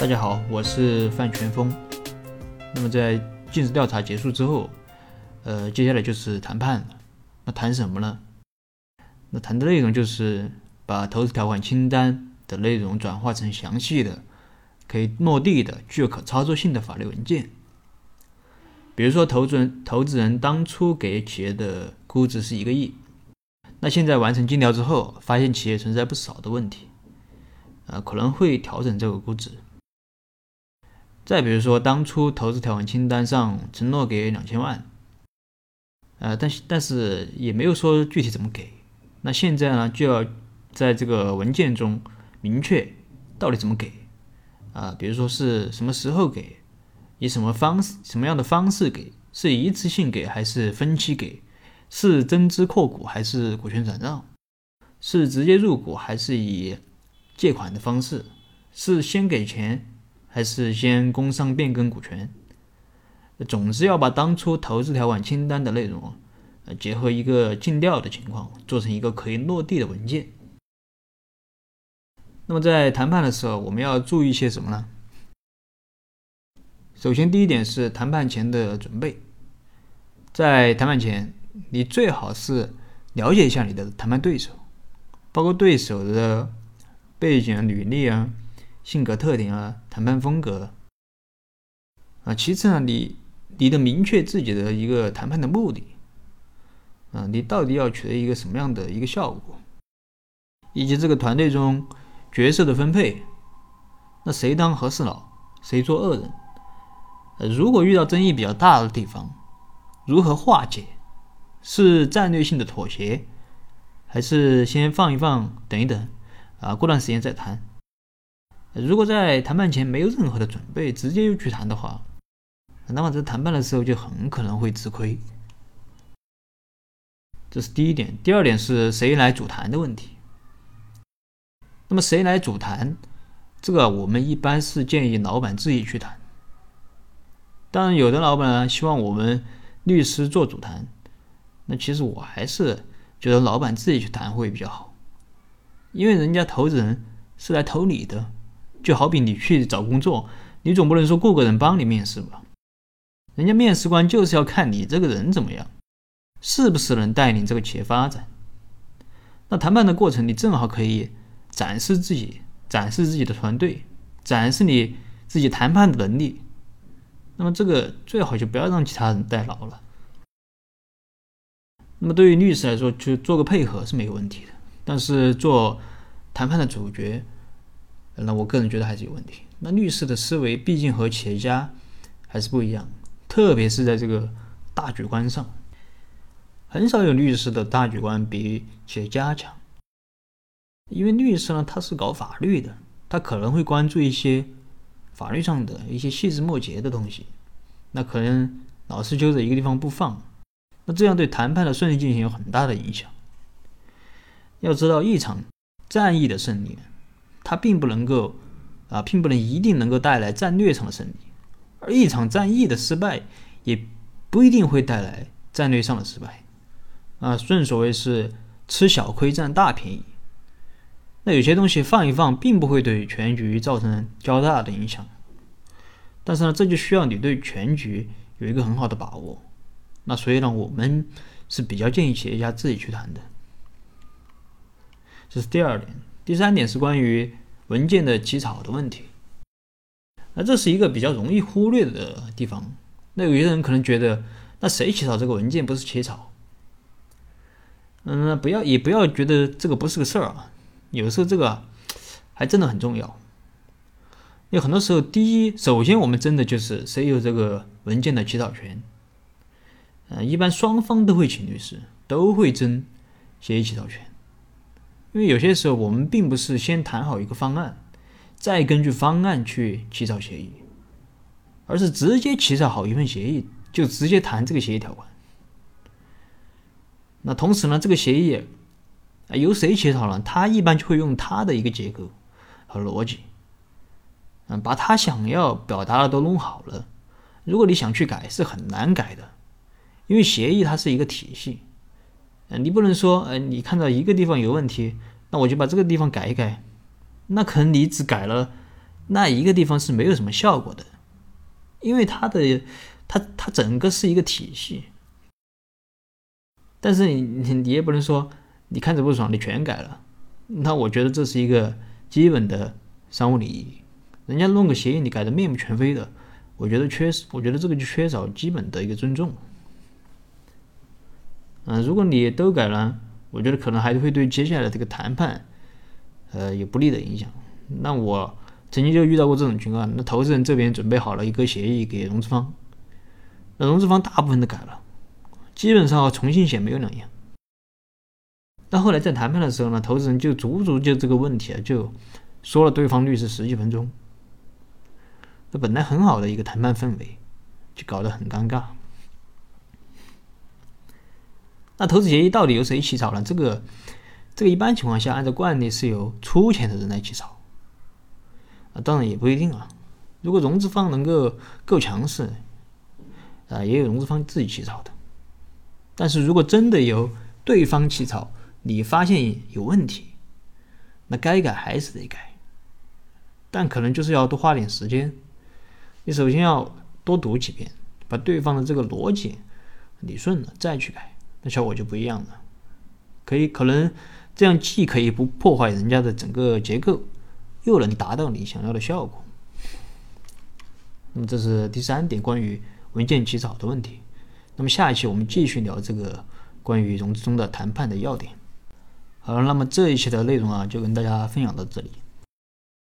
大家好，我是范全峰。那么在尽职调查结束之后，呃，接下来就是谈判了。那谈什么呢？那谈的内容就是把投资条款清单的内容转化成详细的、可以落地的、具有可操作性的法律文件。比如说，投资人投资人当初给企业的估值是一个亿，那现在完成尽调之后，发现企业存在不少的问题，呃，可能会调整这个估值。再比如说，当初投资条款清单上承诺给两千万，呃，但是但是也没有说具体怎么给。那现在呢，就要在这个文件中明确到底怎么给啊？比如说是什么时候给，以什么方式、什么样的方式给，是一次性给还是分期给？是增资扩股还是股权转让？是直接入股还是以借款的方式？是先给钱？还是先工商变更股权，总之要把当初投资条款清单的内容，呃，结合一个尽调的情况，做成一个可以落地的文件。那么在谈判的时候，我们要注意些什么呢？首先，第一点是谈判前的准备。在谈判前，你最好是了解一下你的谈判对手，包括对手的背景、履历啊。性格特点啊，谈判风格啊，其次呢，你你的明确自己的一个谈判的目的啊，你到底要取得一个什么样的一个效果，以及这个团队中角色的分配，那谁当和事佬，谁做恶人？如果遇到争议比较大的地方，如何化解？是战略性的妥协，还是先放一放，等一等啊，过段时间再谈？如果在谈判前没有任何的准备，直接就去谈的话，那么在谈判的时候就很可能会吃亏。这是第一点。第二点是谁来主谈的问题。那么谁来主谈？这个我们一般是建议老板自己去谈。当然，有的老板呢希望我们律师做主谈，那其实我还是觉得老板自己去谈会比较好，因为人家投资人是来投你的。就好比你去找工作，你总不能说雇个人帮你面试吧？人家面试官就是要看你这个人怎么样，是不是能带领这个企业发展。那谈判的过程，你正好可以展示自己，展示自己的团队，展示你自己谈判的能力。那么这个最好就不要让其他人代劳了。那么对于律师来说，就做个配合是没有问题的，但是做谈判的主角。那我个人觉得还是有问题。那律师的思维毕竟和企业家还是不一样，特别是在这个大局观上，很少有律师的大局观比企业家强。因为律师呢，他是搞法律的，他可能会关注一些法律上的一些细枝末节的东西，那可能老是揪着一个地方不放，那这样对谈判的顺利进行有很大的影响。要知道，一场战役的胜利。它并不能够，啊，并不能一定能够带来战略上的胜利，而一场战役的失败也不一定会带来战略上的失败，啊，正所谓是吃小亏占大便宜。那有些东西放一放，并不会对全局造成较大的影响，但是呢，这就需要你对全局有一个很好的把握。那所以呢，我们是比较建议企业家自己去谈的，这是第二点。第三点是关于文件的起草的问题，那这是一个比较容易忽略的地方。那有些人可能觉得，那谁起草这个文件不是起草？嗯，不要也不要觉得这个不是个事儿啊。有时候这个还真的很重要。有很多时候，第一，首先我们真的就是谁有这个文件的起草权？嗯，一般双方都会请律师，都会争协议起草权。因为有些时候，我们并不是先谈好一个方案，再根据方案去起草协议，而是直接起草好一份协议，就直接谈这个协议条款。那同时呢，这个协议啊由谁起草呢？他一般就会用他的一个结构和逻辑，嗯，把他想要表达的都弄好了。如果你想去改，是很难改的，因为协议它是一个体系。你不能说，呃，你看到一个地方有问题，那我就把这个地方改一改，那可能你只改了那一个地方是没有什么效果的，因为它的它它整个是一个体系。但是你你你也不能说你看着不爽你全改了，那我觉得这是一个基本的商务礼仪。人家弄个协议你改的面目全非的，我觉得缺我觉得这个就缺少基本的一个尊重。嗯，如果你都改了，我觉得可能还会对接下来的这个谈判，呃，有不利的影响。那我曾经就遇到过这种情况，那投资人这边准备好了一个协议给融资方，那融资方大部分都改了，基本上重新写没有两样。到后来在谈判的时候呢，投资人就足足就这个问题啊，就说了对方律师十几分钟，那本来很好的一个谈判氛围，就搞得很尴尬。那投资协议到底由谁起草呢？这个，这个一般情况下按照惯例是由出钱的人来起草。啊，当然也不一定啊。如果融资方能够够强势，啊，也有融资方自己起草的。但是如果真的由对方起草，你发现有问题，那该改还是得改，但可能就是要多花点时间。你首先要多读几遍，把对方的这个逻辑理顺了，再去改。那效果就不一样了，可以可能这样既可以不破坏人家的整个结构，又能达到你想要的效果。那么这是第三点关于文件起草的问题。那么下一期我们继续聊这个关于融资中的谈判的要点。好了，那么这一期的内容啊，就跟大家分享到这里。